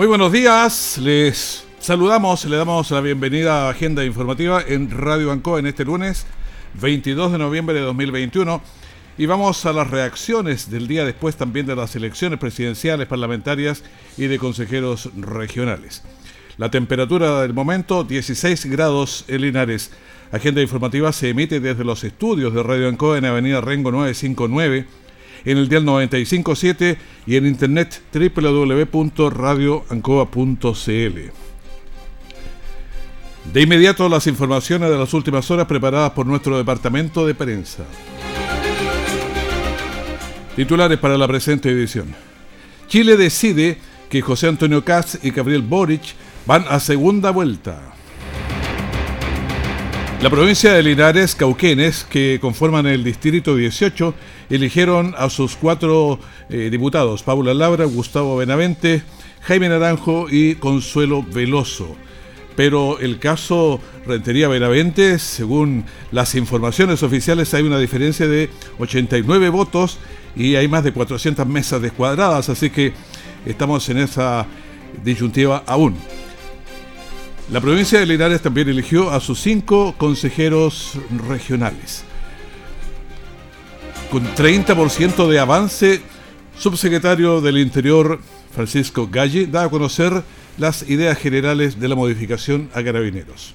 Muy buenos días, les saludamos, le damos la bienvenida a Agenda Informativa en Radio Ancoa en este lunes 22 de noviembre de 2021 y vamos a las reacciones del día después también de las elecciones presidenciales, parlamentarias y de consejeros regionales. La temperatura del momento 16 grados en Linares. Agenda Informativa se emite desde los estudios de Radio Ancoa en Avenida Rengo 959 en el dial 957 y en internet www.radioancoa.cl. De inmediato las informaciones de las últimas horas preparadas por nuestro departamento de prensa. Titulares para la presente edición. Chile decide que José Antonio Katz y Gabriel Boric van a segunda vuelta. La provincia de Linares, Cauquenes, que conforman el distrito 18, eligieron a sus cuatro eh, diputados, Paula Labra, Gustavo Benavente, Jaime Naranjo y Consuelo Veloso. Pero el caso Rentería Benavente, según las informaciones oficiales, hay una diferencia de 89 votos y hay más de 400 mesas descuadradas, así que estamos en esa disyuntiva aún. La provincia de Linares también eligió a sus cinco consejeros regionales. Con 30% de avance, subsecretario del Interior Francisco Galle da a conocer las ideas generales de la modificación a carabineros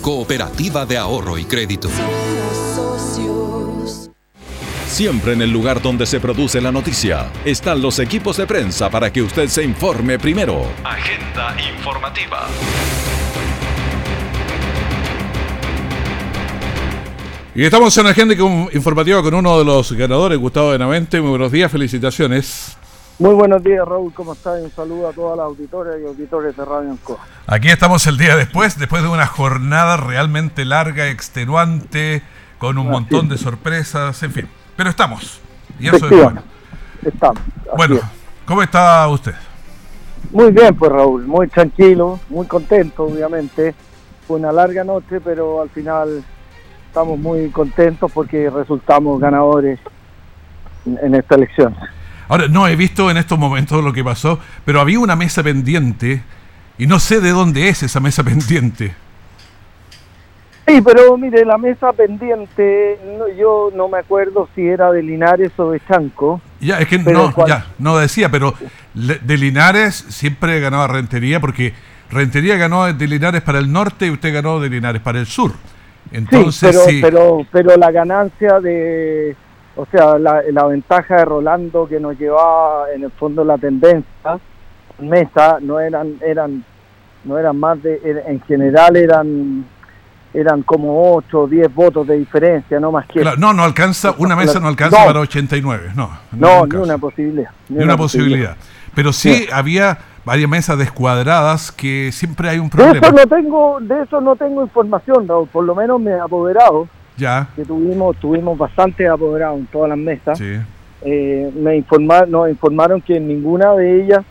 Cooperativa de Ahorro y Crédito. Siempre en el lugar donde se produce la noticia están los equipos de prensa para que usted se informe primero. Agenda informativa. Y estamos en agenda informativa con uno de los ganadores, Gustavo Benavente. Muy buenos días, felicitaciones. Muy buenos días, Raúl. ¿Cómo estás? Un saludo a todas las auditoras y auditores de Radio Ancoa. Aquí estamos el día después, después de una jornada realmente larga, extenuante, con un montón de sorpresas, en fin. Pero estamos. Y eso es bueno. Estamos. Bueno, ¿cómo está usted? Muy bien, pues Raúl. Muy tranquilo, muy contento, obviamente. Fue una larga noche, pero al final estamos muy contentos porque resultamos ganadores en esta elección. Ahora, no he visto en estos momentos lo que pasó, pero había una mesa pendiente y no sé de dónde es esa mesa pendiente. Sí, pero mire, la mesa pendiente, yo no me acuerdo si era de Linares o de Chanco. Ya, es que no, ya, no decía, pero de Linares siempre ganaba Rentería porque Rentería ganó de Linares para el norte y usted ganó de Linares para el sur. Entonces, sí, pero, pero la ganancia de, o sea, la, la, ventaja de Rolando que nos llevaba en el fondo la tendencia, mesa, no eran, eran, no eran más de, en general eran eran como 8 o 10 votos de diferencia, no más que... no, no alcanza, una mesa no alcanza para 89, no. No, ni una posibilidad. Ni, una, posibilidad. Pero sí, había varias mesas descuadradas que siempre hay un problema. De eso no tengo, de eso no tengo información, Raúl, por lo menos me he apoderado ya. que tuvimos tuvimos bastante apoderados en todas las mesas. Eh, me informaron, nos informaron que ninguna de ellas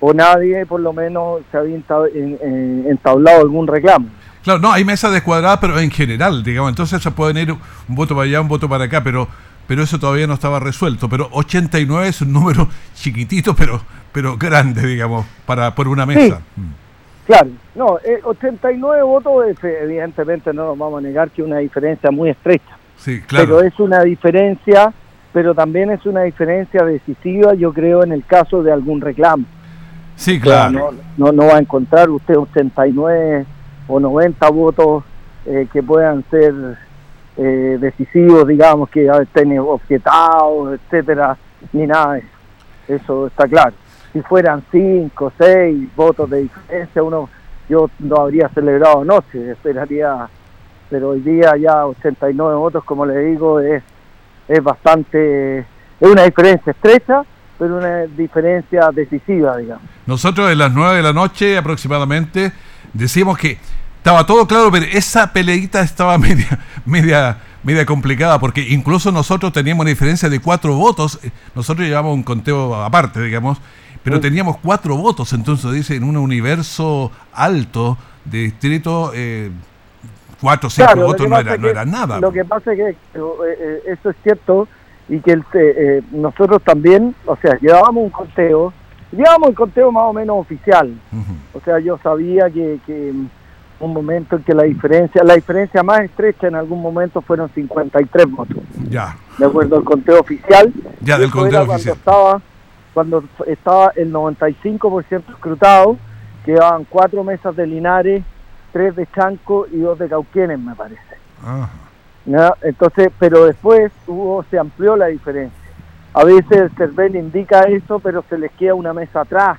o nadie por lo menos se había entablado algún reclamo. Claro, no, hay mesas descuadradas, pero en general, digamos, entonces se pueden ir un voto para allá, un voto para acá, pero pero eso todavía no estaba resuelto. Pero 89 es un número chiquitito, pero pero grande, digamos, para por una mesa. Mm. Claro, no, 89 eh, votos, evidentemente no nos vamos a negar que una diferencia muy estrecha. Sí, claro. Pero es una diferencia, pero también es una diferencia decisiva, yo creo, en el caso de algún reclamo. Sí, claro. no, no, va a encontrar usted 89 o 90 votos eh, que puedan ser eh, decisivos, digamos, que estén objetados, etcétera, ni nada de eso. Eso está claro. Si fueran 5, 6 votos de diferencia, uno yo no habría celebrado noche, esperaría, pero hoy día ya 89 votos, como le digo, es, es bastante, es una diferencia estrecha, pero una diferencia decisiva, digamos. Nosotros en las 9 de la noche aproximadamente decimos que estaba todo claro, pero esa peleita estaba media, media, media complicada, porque incluso nosotros teníamos una diferencia de cuatro votos, nosotros llevamos un conteo aparte, digamos, pero teníamos cuatro votos, entonces dice, en un universo alto de distrito, eh, cuatro o cinco votos no era, no era nada. Lo que pasa es que eh, eh, eso es cierto y que el, eh, nosotros también, o sea, llevábamos un conteo, llevábamos el conteo más o menos oficial, o sea, yo sabía que, que un momento en que la diferencia, la diferencia más estrecha en algún momento fueron 53 votos. Ya. De acuerdo al conteo oficial. Ya, del conteo oficial. Cuando estaba, cuando estaba el 95% escrutado, quedaban cuatro mesas de Linares, tres de Chanco y dos de Cauquienes, me parece. ¿No? Entonces, pero después hubo, se amplió la diferencia. A veces el CERVEL indica eso, pero se les queda una mesa atrás.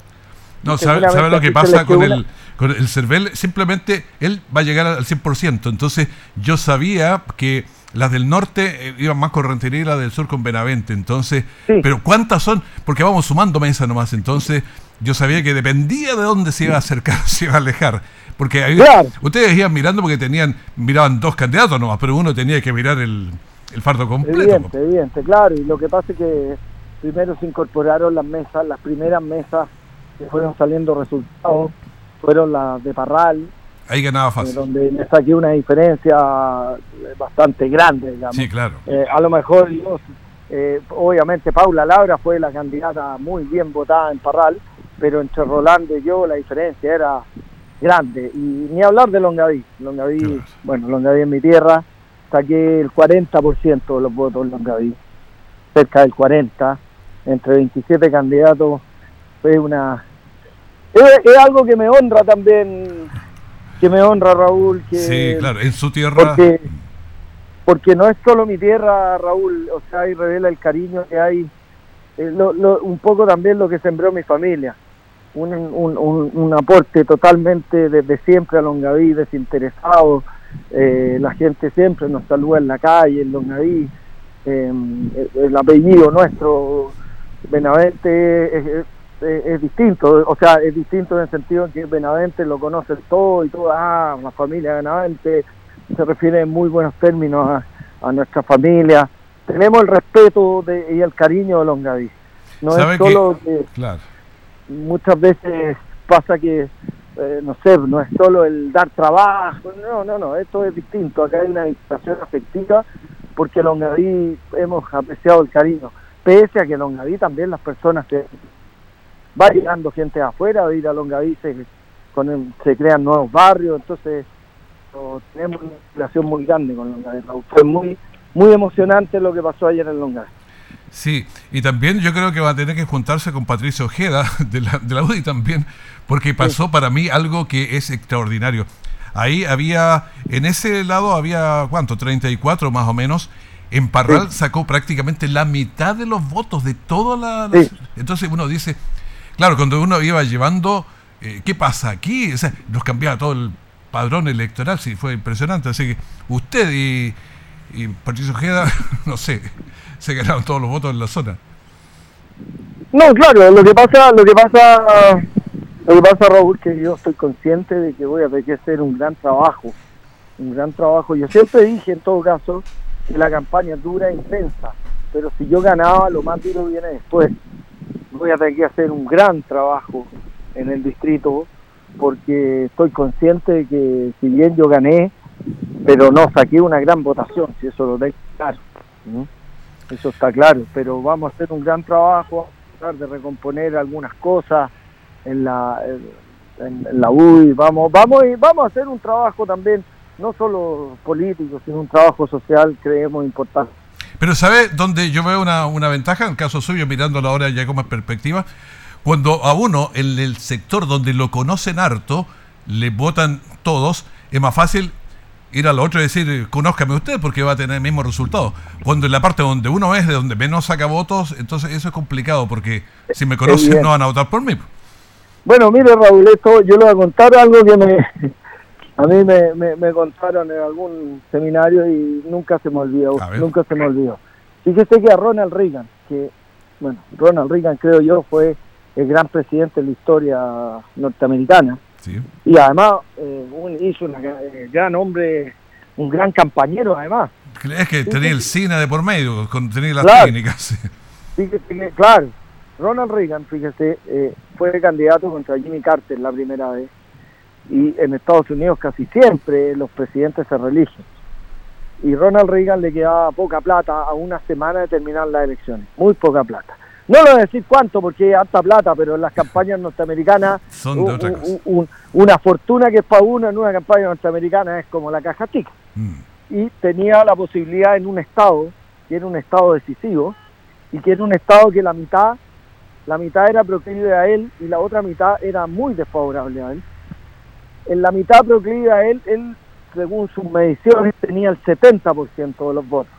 No, ¿sabe, lo que pasa con el, con el CERVEL? Simplemente él va a llegar al 100%. Entonces, yo sabía que las del norte eh, iban más con Rentería y las del sur con Benavente. Entonces, pero ¿cuántas son? Porque vamos sumando mesas nomás. Entonces, yo sabía que dependía de dónde se iba a acercar, se iba a alejar. Porque ustedes iban mirando porque tenían miraban dos candidatos nomás, pero uno tenía que mirar el, el fardo completo. Evidente, evidente, claro. Y lo que pasa es que primero se incorporaron las mesas, las primeras mesas que fueron saliendo resultados fueron las de Parral. Ahí ganaba fácil. Donde me saqué una diferencia bastante grande, digamos. Sí, claro. Eh, a lo mejor, eh, obviamente, Paula Laura fue la candidata muy bien votada en Parral, pero entre Rolando y yo la diferencia era grande. Y ni hablar de Longaví. Longaví, bueno, Longaví en mi tierra, saqué el 40% de los votos en Longaví, cerca del 40%, entre 27 candidatos. Fue una. Es, algo que me honra también, que me honra Raúl. Que, sí, claro, en su tierra. Porque, no es solo mi tierra, Raúl, o sea, ahí revela el cariño que hay, eh, un poco también lo que sembró mi familia un, un, un, aporte totalmente desde siempre a Longaví, desinteresado. Eh, la gente siempre nos saluda en la calle, en Longaví. Em, el apellido nuestro, Benavente, es, distinto. O sea, es distinto en el sentido en que Benavente lo conoce todo y toda ah, la familia Benavente se refiere en muy buenos términos a, a nuestra familia. Tenemos el respeto y el cariño de Longaví. No es solo que, claro muchas veces pasa que, eh, no sé, no es solo el dar trabajo, no, no, no, esto es distinto, acá hay una situación afectiva porque Longaví hemos apreciado el cariño, pese a que Longaví también las personas que va llegando gente afuera, de ir a Longaví se, con se crean nuevos barrios, entonces tenemos una relación muy grande con Longaví, fue muy, muy emocionante lo que pasó ayer en Longaví. Sí, y también yo creo que va a tener que juntarse con Patricio Ojeda de la, de la UDI también, porque pasó para mí algo que es extraordinario. Ahí había, en ese lado había, ¿cuánto? 34 más o menos. En Parral sacó prácticamente la mitad de los votos de toda la... Entonces uno dice, claro, cuando uno iba llevando, eh, ¿qué pasa aquí? O sea, nos cambiaba todo el padrón electoral, sí, fue impresionante. Así que usted y, y Patricio Ojeda, no sé, se ganaron todos los votos en la zona. No, claro, lo que pasa, lo que pasa, lo que pasa, Raúl, que yo estoy consciente de que voy a tener que hacer un gran trabajo, un gran trabajo. Yo siempre dije, en todo caso, que la campaña dura e intensa, pero si yo ganaba, lo más duro viene después. Voy a tener que hacer un gran trabajo en el distrito, porque estoy consciente de que si bien yo gané, pero no saqué una gran votación, si eso lo tengo claro eso está claro, pero vamos a hacer un gran trabajo, tratar de recomponer algunas cosas en la en, la UI, vamos, vamos y vamos a hacer un trabajo también no solo político, sino un trabajo social, creemos importante. Pero ¿sabe dónde yo veo una, una ventaja? En el caso suyo, mirándolo ahora ya como perspectiva, cuando a uno, en el sector donde lo conocen harto, le votan todos, es más fácil ir al otro y decir, conózcame usted porque va a tener el mismo resultado. Cuando en la parte donde uno es, de donde menos saca votos, entonces eso es complicado porque si me conocen no van a votar por mí. Bueno, mire Raúl, esto yo le voy a contar algo que me, a mí me, me, contaron en algún seminario y nunca se me olvidó, nunca se me olvidó. Fíjese que a Ronald Reagan, que, bueno, Ronald Reagan creo yo fue el gran presidente de la historia norteamericana, y además eh, hizo un eh, gran hombre, un gran compañero además. Es que tenía el cine de por medio, con, tenía las técnicas. Fíjese claro, Ronald Reagan, fíjese, eh, fue candidato contra Jimmy Carter la primera vez. Y en Estados Unidos casi siempre los presidentes se religen. Y Ronald Reagan le quedaba poca plata a una semana de terminar las elecciones, muy poca plata. No le voy a decir cuánto porque es alta plata, pero en las campañas norteamericanas Son una fortuna que es para uno en una campaña norteamericana es como la caja tica. Mm. Y tenía la posibilidad en un estado, que era un estado decisivo, y que era un estado que la mitad, la mitad era proclive a él y la otra mitad era muy desfavorable a él. En la mitad proclive a él, él, según sus mediciones, tenía el 70% de los votos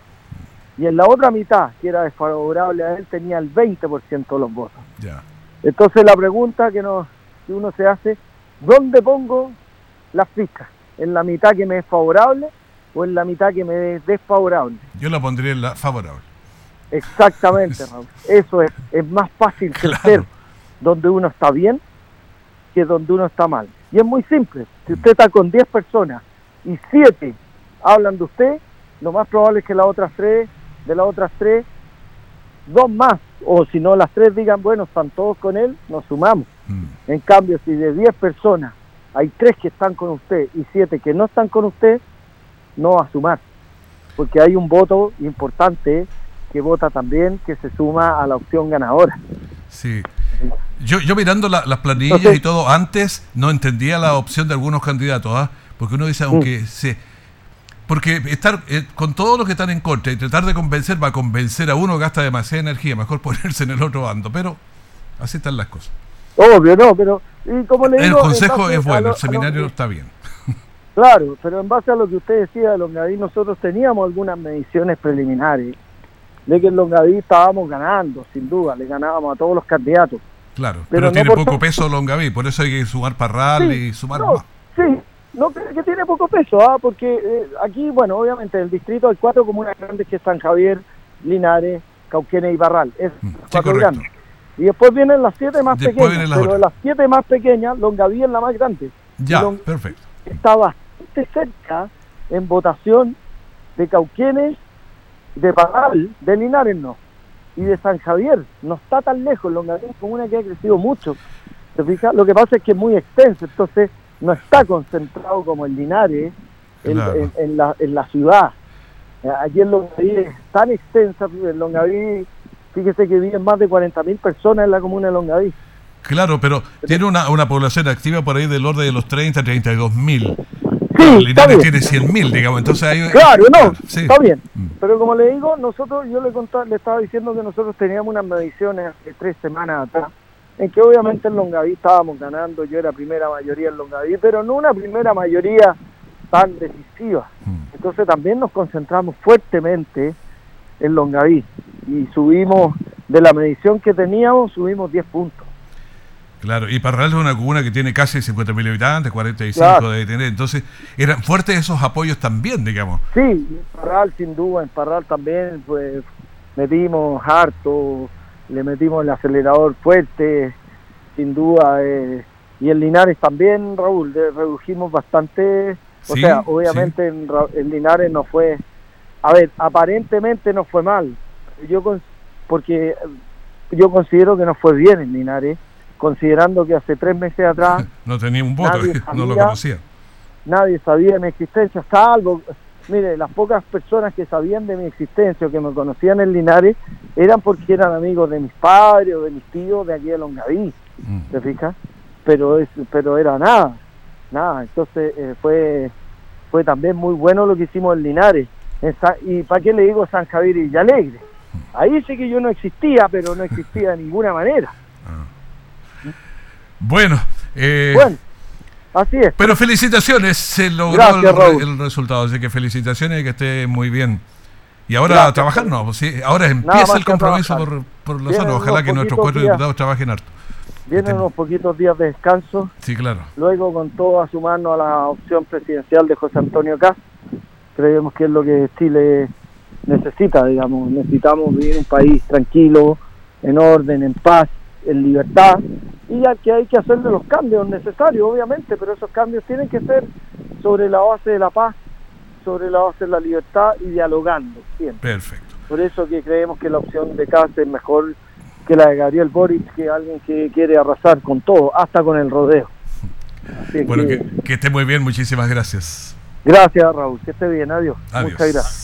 y en la otra mitad, que era desfavorable a él, tenía el 20% de los votos. Entonces la pregunta que, nos, que uno se hace, ¿dónde pongo las fichas? ¿En la mitad que me es favorable o en la mitad que me es desfavorable? Yo la pondría en la favorable. Exactamente, Raúl. Eso es, es más fácil crecer donde uno está bien que donde uno está mal. Y es muy simple. Si usted está con 10 personas y 7 hablan de usted, lo más probable es que las otras 3 de las otras tres, dos más, o si no las tres digan, bueno, están todos con él, nos sumamos. Mm. En cambio, si de diez personas hay tres que están con usted y siete que no están con usted, no va a sumar, porque hay un voto importante que vota también, que se suma a la opción ganadora. Sí. Yo, yo mirando las planillas y todo, antes no entendía la opción de algunos candidatos, ¿ah? porque uno dice, aunque mm. se porque estar eh, con todos los que están en contra y tratar de convencer va a convencer a uno gasta demasiada energía, mejor ponerse en el otro bando, pero así están las cosas. Obvio, no, pero y como le digo, el consejo es bueno, el seminario está bien. Claro, pero en base a lo que usted decía de Longaví, nosotros teníamos algunas mediciones preliminares de que en Longaví estábamos ganando, sin duda, le ganábamos a todos los candidatos. Claro, pero, tiene poco peso Longaví, por eso hay que sumar Parral y sumar más. Sí, no, que tiene poco peso, ¿ah? porque eh, aquí, bueno, obviamente el distrito hay cuatro comunas grandes que es San Javier, Linares, Cauquenes y Barral. Es mm, cuatro grandes. Y después vienen las siete más pequeñas, pero de las siete más pequeñas, Longaví es la más grande. Ya, perfecto. Está bastante cerca en votación de Cauquenes, de Barral, de Linares no, y de San Javier. No está tan lejos, Longaví es como una que ha crecido mucho. ¿Se fija? Lo que pasa es que es muy extenso, entonces no está concentrado como el Linares en, la, en la ciudad. Aquí en Longaví es tan extensa, en Longaví, fíjese que viven más de 40.000 personas en la comuna de Longaví. Claro, pero tiene una, una población activa por ahí del orden de los 30, 32 mil. Sí, Linares tiene 100 mil, digamos, entonces hay... Claro, no, está bien. Mm. Pero como le digo, nosotros, yo le, contaba, le estaba diciendo que nosotros teníamos unas mediciones hace tres semanas atrás en que obviamente en Longaví estábamos ganando, yo era primera mayoría en Longaví, pero no una primera mayoría tan decisiva. Mm. Entonces también nos concentramos fuertemente en Longaví y subimos, de la medición que teníamos, subimos 10 puntos. Claro, y Parral es una comuna que tiene casi 50.000 habitantes, 45 de tener, entonces eran fuertes esos apoyos también, digamos. Sí, en Parral sin duda, en Parral también pues metimos harto, le metimos el acelerador fuerte, sin duda, eh, y en Linares también, Raúl, redujimos bastante, o sea, obviamente en, Linares no fue, a ver, aparentemente no fue mal, yo porque yo considero que no fue bien en Linares, considerando que hace tres meses atrás no tenía un voto, no lo conocía. Nadie sabía mi existencia, salvo Mire, las pocas personas que sabían de mi existencia o que me conocían en Linares eran porque eran amigos de mis padres o de mis tíos de aquí de Longaví, mm. ¿te fijas? Pero, es, pero era nada, nada. Entonces eh, fue, fue también muy bueno lo que hicimos en Linares. y para qué le digo San Javier y Alegre. Ahí sí que yo no existía, pero no existía de ninguna manera. Bueno, eh, bueno, así es. Pero felicitaciones, se logró el, resultado, así que felicitaciones y que esté muy bien. Y ahora a trabajar, no, pues sí, ahora empieza el compromiso por, por Lozano. Ojalá que nuestros cuatro diputados trabajen harto. Vienen unos poquitos días de descanso. Sí, claro. Luego, con todo, a sumarnos a la opción presidencial de José Antonio Caz. Creemos que es lo que Chile necesita, digamos. Necesitamos vivir un país tranquilo, en orden, en paz, en libertad. Y ya que hay que hacerle los cambios necesarios, obviamente, pero esos cambios tienen que ser sobre la base de la paz, sobre la base de la libertad y dialogando siempre. Perfecto. Por eso que creemos que la opción de Caz es mejor que la de Gabriel Boric, que alguien que quiere arrasar con todo, hasta con el rodeo. bueno, que, esté muy bien, muchísimas gracias. Gracias, Raúl, que esté bien, adiós. Muchas gracias.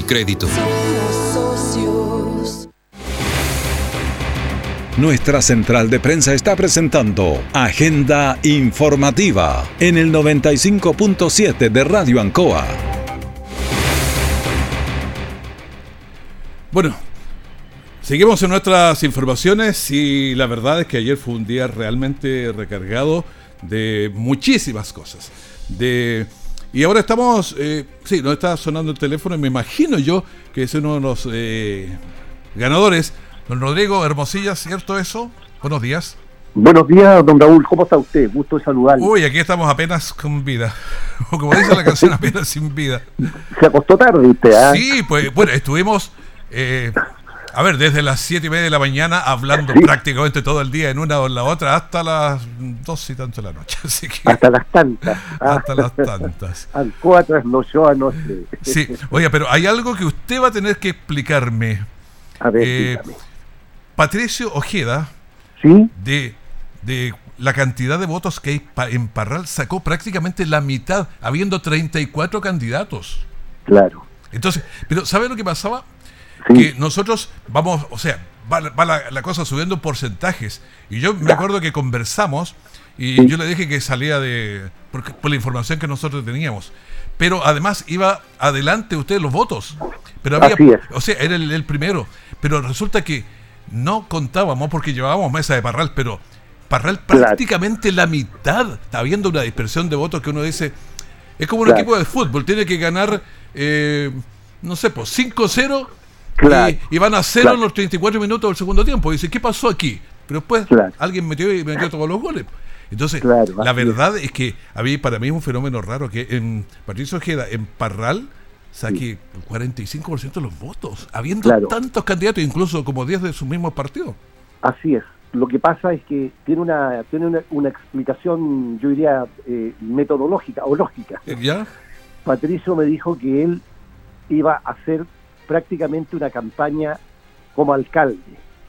y Crédito. Nuestra central de prensa está presentando Agenda Informativa en el 95.7 de Radio Ancoa. Bueno, seguimos en nuestras informaciones y la verdad es que ayer fue un día realmente recargado de muchísimas cosas. De y ahora estamos, eh, sí, nos está sonando el teléfono y me imagino yo que es uno de los eh, ganadores, don Rodrigo Hermosilla, ¿cierto eso? Buenos días. Buenos días, don Raúl, ¿cómo está usted? Gusto de saludarle. Uy, aquí estamos apenas con vida. O como dice la canción, apenas sin vida. Se acostó tarde usted, ¿ah? Sí, pues bueno, estuvimos eh, a ver, desde las siete y media de la mañana hablando prácticamente todo el día en una o en la otra hasta las dos y tanto de la noche. hasta las tantas. Hasta las tantas. Al cuatro yo anoche. Sí, oye, pero hay algo que usted va a tener que explicarme. A ver, eh, Patricio Ojeda, ¿Sí? de, de la cantidad de votos que hay en Parral, sacó prácticamente la mitad, habiendo 34 candidatos. Claro. Entonces, pero ¿sabe lo que pasaba? Que nosotros vamos, o sea, va, la, cosa subiendo porcentajes. Y yo me acuerdo que conversamos y yo le dije que salía de por, por, la información que nosotros teníamos. Pero además iba adelante usted los votos. Pero había, o sea, era el, primero. Pero resulta que no contábamos porque llevábamos mesa de Parral, pero Parral prácticamente la mitad. Está habiendo una dispersión de votos que uno dice, es como un equipo de fútbol, tiene que ganar, eh, no sé, pues 5-0 y, van a cero en los 34 minutos del segundo tiempo. Y dice, ¿qué pasó aquí? Pero después alguien metió y metió todos los goles. Entonces, la verdad es que a mí, para mí es un fenómeno raro que en Patricio Ojeda, en Parral, saque el 45% de los votos, habiendo tantos candidatos, incluso como 10 de su mismo partido. Así es. Lo que pasa es que tiene una tiene una, explicación, yo diría, eh, metodológica o lógica. ¿Ya? Patricio me dijo que él iba a hacer prácticamente una campaña como alcalde,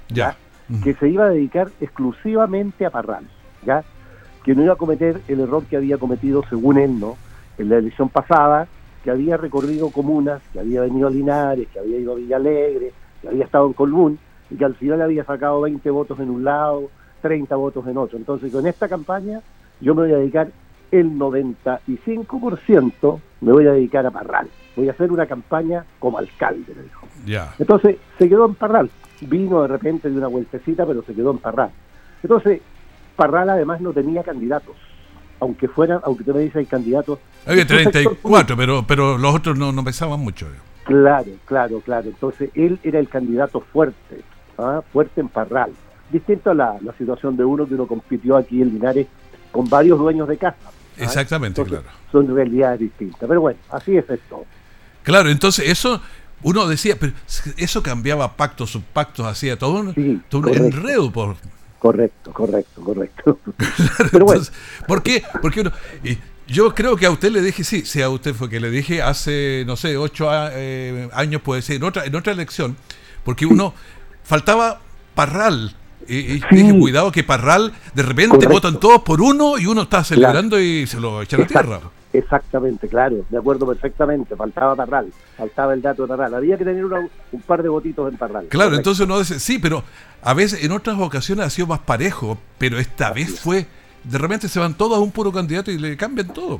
ya. que se iba a dedicar exclusivamente a Parral, ya que no iba a cometer el error que había cometido, según él, ¿no? en la elección pasada, que había recorrido comunas, que había venido a Linares, que había ido a Villalegre, que había estado en Colbún, y que al final había sacado 20 votos en un lado, 30 votos en otro. Entonces, con esta campaña yo me voy a dedicar el 95%, me voy a dedicar a Parral voy a hacer una campaña como alcalde, me dijo. Entonces se quedó en Parral. Vino de repente de una vueltecita, pero se quedó en Parral. Entonces, Parral además no tenía candidatos. Aunque fuera, aunque tú me dices hay candidatos. Había 34, pero, pero los otros no, no pesaban mucho. Claro, claro, claro. Entonces él era el candidato fuerte, ¿ah? fuerte en Parral. Distinto a la, situación de uno que uno compitió aquí en Linares con varios dueños de casa. ¿ah? Exactamente, claro. Son realidades distintas. Pero bueno, así es esto. Claro, entonces eso uno decía, pero eso cambiaba pactos, subpactos, hacía todo un, enredo por... Correcto, correcto, correcto. pero bueno. ¿Por qué? Porque uno... yo creo que a usted le dije, sí, sí, a usted fue que le dije hace, no sé, ocho eh, años, puede ser, en otra, en otra elección, porque uno faltaba Parral. Y, dije, cuidado que Parral, de repente votan todos por uno y uno está celebrando y se lo echan a tierra. Exactamente, claro, de acuerdo perfectamente. Faltaba Parral, faltaba el dato de Parral. Había que tener un par de votitos en Parral. Claro, entonces uno dice, sí, pero a veces en otras ocasiones ha sido más parejo, pero esta vez fue, de repente se van todos a un puro candidato y le cambian todo.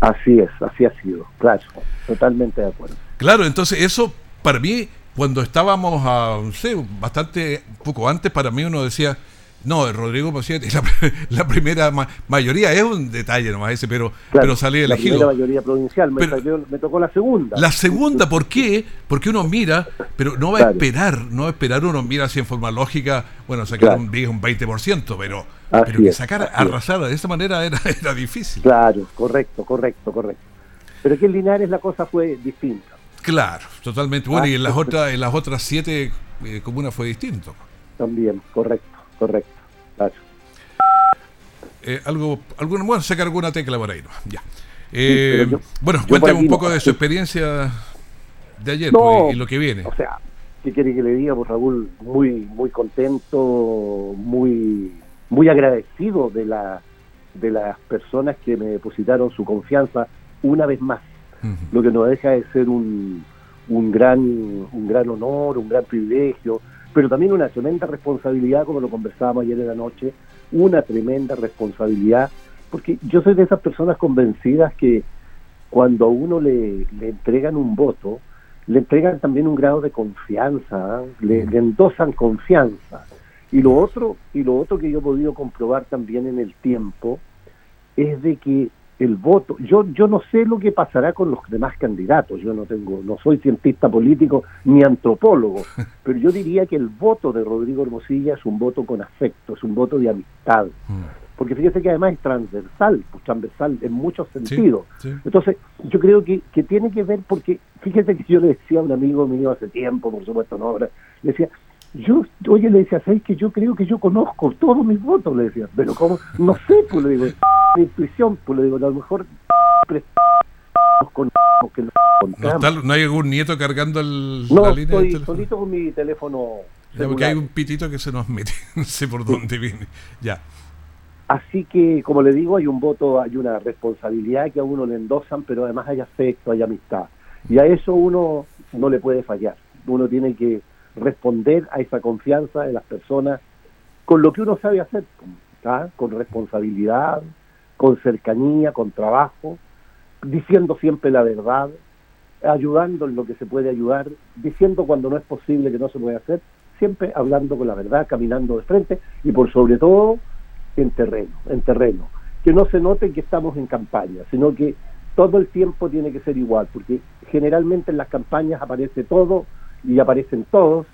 Así es, así ha sido, claro, totalmente de acuerdo. Claro, entonces eso para mí, cuando estábamos a, no sé, bastante poco antes, para mí uno decía, no, Rodrigo Mocietti, la, la primera mayoría es un detalle nomás ese, pero, pero salí elegido. La mayoría provincial, me, me, tocó la segunda. La segunda, ¿por qué? Porque uno mira, pero no va a esperar, no va a esperar, uno mira así en forma lógica, bueno, sacar un 10, un 20%, pero, pero que sacar, arrasar de esa manera era, era difícil. Claro, correcto, correcto, correcto. Pero aquí en Linares la cosa fue distinta. Claro, totalmente. Bueno, y en las otras, en las otras siete eh, comunas fue distinto. También, correcto, correcto. Eh, algo, alguna, bueno, saca alguna tecla por ahí, ¿no? Ya. Eh, bueno, cuéntame un poco de su experiencia de ayer pues, y, lo que viene. O sea, ¿qué quiere que le diga, pues Raúl? Muy, muy contento, muy, muy agradecido de la de las personas que me depositaron su confianza una vez más. Lo que no deja de ser un, un gran un gran honor, un gran privilegio pero también una tremenda responsabilidad, como lo conversábamos ayer en la noche, una tremenda responsabilidad, porque yo soy de esas personas convencidas que cuando a uno le, entregan un voto, le entregan también un grado de confianza, le, le, endosan confianza. Y lo otro, y lo otro que yo he podido comprobar también en el tiempo, es de que el voto. Yo yo no sé lo que pasará con los demás candidatos. Yo no tengo no soy cientista político ni antropólogo, pero yo diría que el voto de Rodrigo Hermosilla es un voto con afecto, es un voto de amistad. Mm. Porque fíjese que además es transversal, pues transversal en muchos sentidos. Entonces, yo creo que, que tiene que ver porque fíjese que yo le decía a un amigo mío hace tiempo, por supuesto, no ahora, le decía, yo, oye, le decía, ¿sabes que yo creo que yo conozco todos mis votos? Le decía, pero ¿cómo? No sé, pues le digo, mi intuición, pues le digo, a lo mejor con, que no, está, ¿No hay algún nieto cargando el, no, la línea? estoy solito con mi teléfono ya, porque hay un pitito que se nos mete, no sé por dónde viene, ya. Así que, como le digo, hay un voto, hay una responsabilidad que a uno le endosan, pero además hay afecto, hay amistad. Y a eso uno no le puede fallar. Uno tiene que responder a esa confianza de las personas con lo que uno sabe hacer, con responsabilidad, con cercanía, con trabajo, diciendo siempre la verdad, ayudando en lo que se puede ayudar, diciendo cuando no es posible que no se puede hacer, siempre hablando con la verdad, caminando de frente y por sobre todo en terreno, en terreno. Que no se note que estamos en campaña, sino que todo el tiempo tiene que ser igual, porque generalmente en las campañas aparece todo y aparecen todos,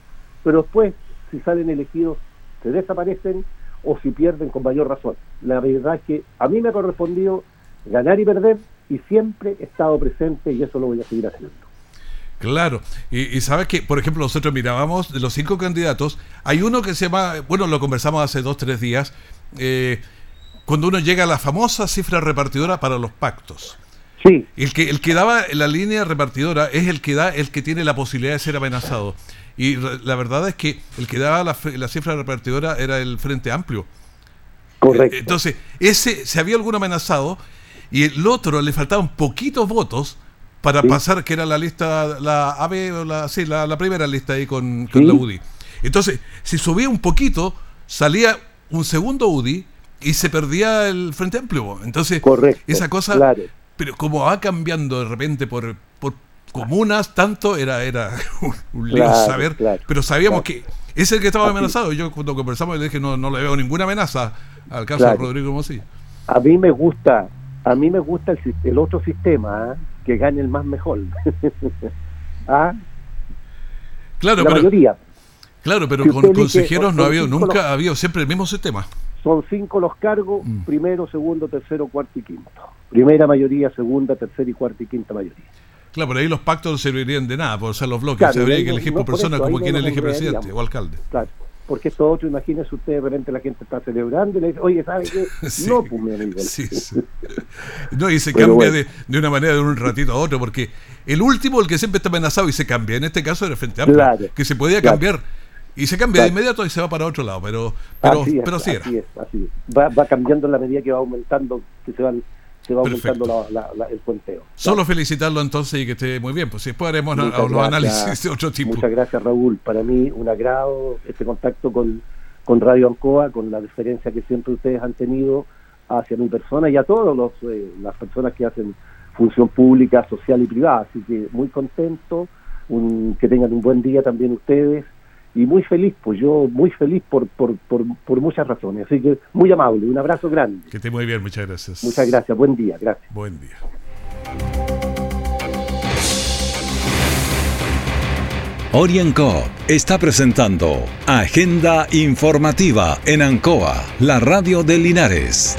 pero después, si salen elegidos, se desaparecen o si pierden con mayor razón. La verdad es que a mí me ha correspondido ganar y perder y siempre he estado presente y eso lo voy a seguir haciendo. Claro, y, sabes que, por ejemplo, nosotros mirábamos de los cinco candidatos, hay uno que se llama, bueno, lo conversamos hace dos, tres días, eh, cuando uno llega a la famosa cifra repartidora para los pactos. Sí. El que, el que daba la línea repartidora es el que da, el que tiene la posibilidad de ser amenazado. Y la verdad es que el que daba la, cifra repartidora era el Frente Amplio. Correcto. Entonces, ese se había alguno amenazado y el otro le faltaban poquitos votos para pasar, que era la lista, la AB, la, sí, la, primera lista ahí con, la UDI. Entonces, si subía un poquito, salía un segundo UDI y se perdía el Frente Amplio. Entonces, esa cosa, pero como va cambiando de repente por, por comunas, tanto, era, era un lío saber, pero sabíamos que es el que estaba amenazado. Yo cuando conversamos le dije no, no le veo ninguna amenaza al caso de Rodrigo Mosí. A mí me gusta, a mí me gusta el, otro sistema, ¿ah? que gane el más mejor. ¿Ah? Claro, pero, Claro, pero con consejeros no ha habido, nunca ha habido siempre el mismo sistema. Son cinco los cargos, mm. primero, segundo, tercero, cuarto y quinto. Primera mayoría, segunda, tercera y cuarta y quinta mayoría. Claro, pero ahí los pactos no servirían de nada, por ser los bloques. se habría que elegir por personas como quien elige presidente o alcalde. Claro, porque esto otro, imagínese usted, de repente la gente está celebrando y le dice, oye, ¿sabe qué? No, pues mi amigo. Sí, No, y se cambia de, de, una manera de un ratito a otro, porque el último, el que siempre está amenazado y se cambia, en este caso era Frente Amplio, que se podía cambiar. Y se cambia de inmediato y se va para otro lado, pero, pero, pero sí era. Así es, así es. Va, va cambiando en la medida que va aumentando, que se van se va aumentando el puenteo. Solo felicitarlo entonces y que esté muy bien, pues después haremos los análisis de otro tipo. Muchas gracias Raúl, para mí un agrado este contacto con, con Radio Ancoa, con la diferencia que siempre ustedes han tenido hacia mi persona y a todas eh, las personas que hacen función pública, social y privada. Así que muy contento, un, que tengan un buen día también ustedes y muy feliz, pues yo muy feliz por, por, por, por, muchas razones. Así que muy amable, un abrazo grande. Que esté muy bien, muchas gracias. Muchas gracias, buen día, gracias. Buen día. Orienco está presentando Agenda Informativa en Ancoa, la radio de Linares.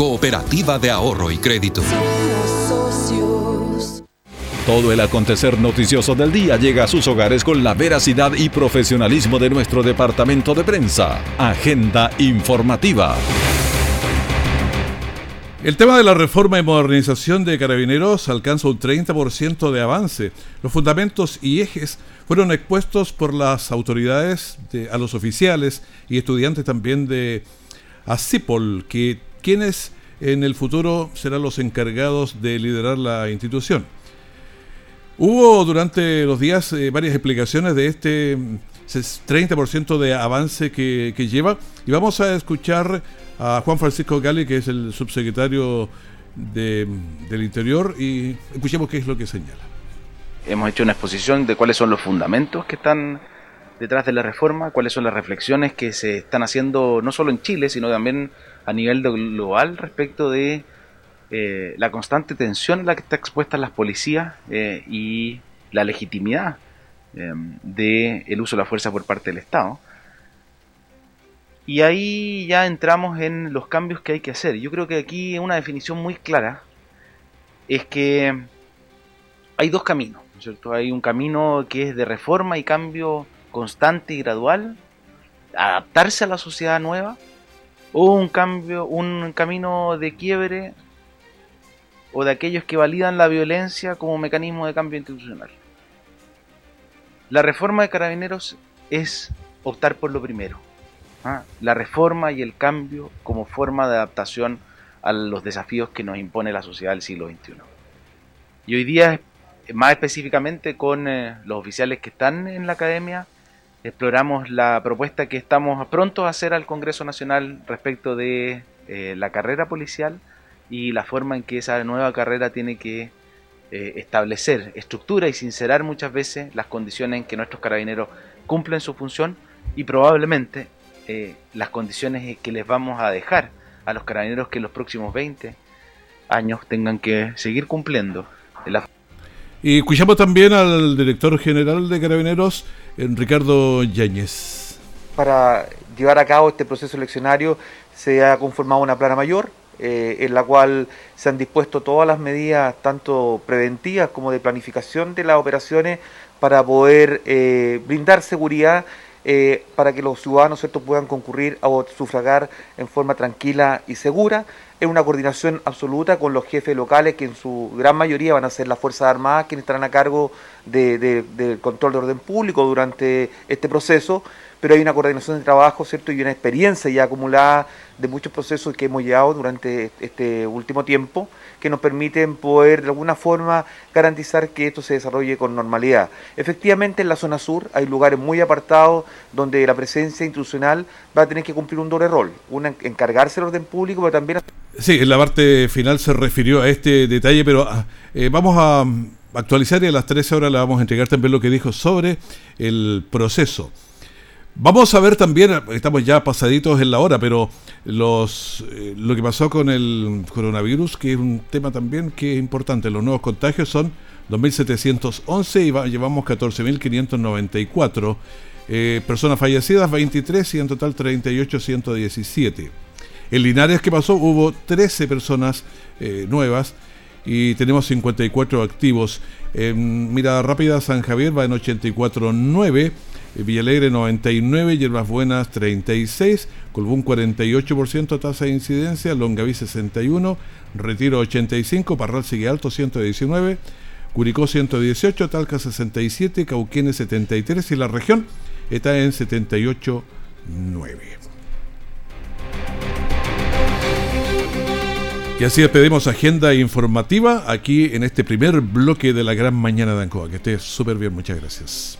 Cooperativa de Ahorro y Crédito. Todo el acontecer noticioso del día llega a sus hogares con la veracidad y profesionalismo de nuestro departamento de prensa. Agenda informativa. El tema de la reforma y modernización de carabineros alcanza un 30% de avance. Los fundamentos y ejes fueron expuestos por las autoridades a los oficiales y estudiantes también de ACIPOL, que quienes en el futuro serán los encargados de liderar la institución. Hubo durante los días eh, varias explicaciones de este 30% mm, de avance que, lleva y vamos a escuchar a Juan Francisco Gali, que es el subsecretario del Interior, y escuchemos qué es lo que señala. Hemos hecho una exposición de cuáles son los fundamentos que están detrás de la reforma, cuáles son las reflexiones que se están haciendo no solo en Chile, sino también a nivel global respecto de eh, la constante tensión en la que está expuesta las policías eh, y la legitimidad eh, del uso de la fuerza por parte del Estado. Y ahí ya entramos en los cambios que hay que hacer. Yo creo que aquí una definición muy clara es que hay dos caminos. Hay un camino que es de reforma y cambio constante y gradual, adaptarse a la sociedad nueva, o un cambio, un camino de quiebre o de aquellos que validan la violencia como mecanismo de cambio institucional. La reforma de carabineros es optar por lo primero. ¿ah? La reforma y el cambio como forma de adaptación a los desafíos que nos impone la sociedad del siglo XXI. Y hoy día, más específicamente con eh, los oficiales que están en la academia, exploramos la propuesta que estamos prontos a hacer al Congreso Nacional respecto de eh, la carrera policial y la forma en que esa nueva carrera tiene que eh, establecer estructura y sincerar muchas veces las condiciones en que nuestros carabineros cumplen su función y probablemente eh, las condiciones que les vamos a dejar a los carabineros que en los próximos 20 años tengan que seguir cumpliendo. Y escuchamos también al director general de Carabineros, Ricardo Yáñez. Para llevar a cabo este proceso eleccionario se ha conformado una plana mayor eh, en la cual se han dispuesto todas las medidas, tanto preventivas como de planificación de las operaciones, para poder eh, brindar seguridad eh, para que los ciudadanos puedan concurrir a sufragar en forma tranquila y segura, en una coordinación absoluta con los jefes locales, que en su gran mayoría van a ser las Fuerzas Armadas, quienes estarán a cargo del control de orden público durante este proceso, pero hay una coordinación de trabajo ¿cierto? y una experiencia ya acumulada de muchos procesos que hemos llevado durante este último tiempo que nos permiten poder de alguna forma garantizar que esto se desarrolle con normalidad. Efectivamente en la zona sur hay lugares muy apartados donde la presencia institucional va a tener que cumplir un doble rol, una encargarse del orden público, pero también... Sí, en la parte final se refirió a este detalle, pero ah, eh, vamos a actualizar y a las 13 horas le vamos a entregar también lo que dijo sobre el proceso. Vamos a ver también, estamos ya pasaditos en la hora, pero los, eh, lo que pasó con el coronavirus, que es un tema también que es importante. Los nuevos contagios son 2.711 y llevamos 14.594. Eh, personas fallecidas 23 y en total 38.117. En Linares, ¿qué pasó? Hubo 13 personas eh, nuevas y tenemos 54 activos. Mirada rápida, San Javier va en 84.9. Eh, Villalegre 99, Hierbas Buenas 36, Colbún 48% tasa de incidencia, Longaví 61, Retiro 85, Parral sigue alto 119, Curicó 118, Talca 67, Cauquenes 73 y la región está en 78.9. Y así despedimos agenda informativa aquí en este primer bloque de la gran mañana de Ancoa. Que esté súper bien, muchas gracias.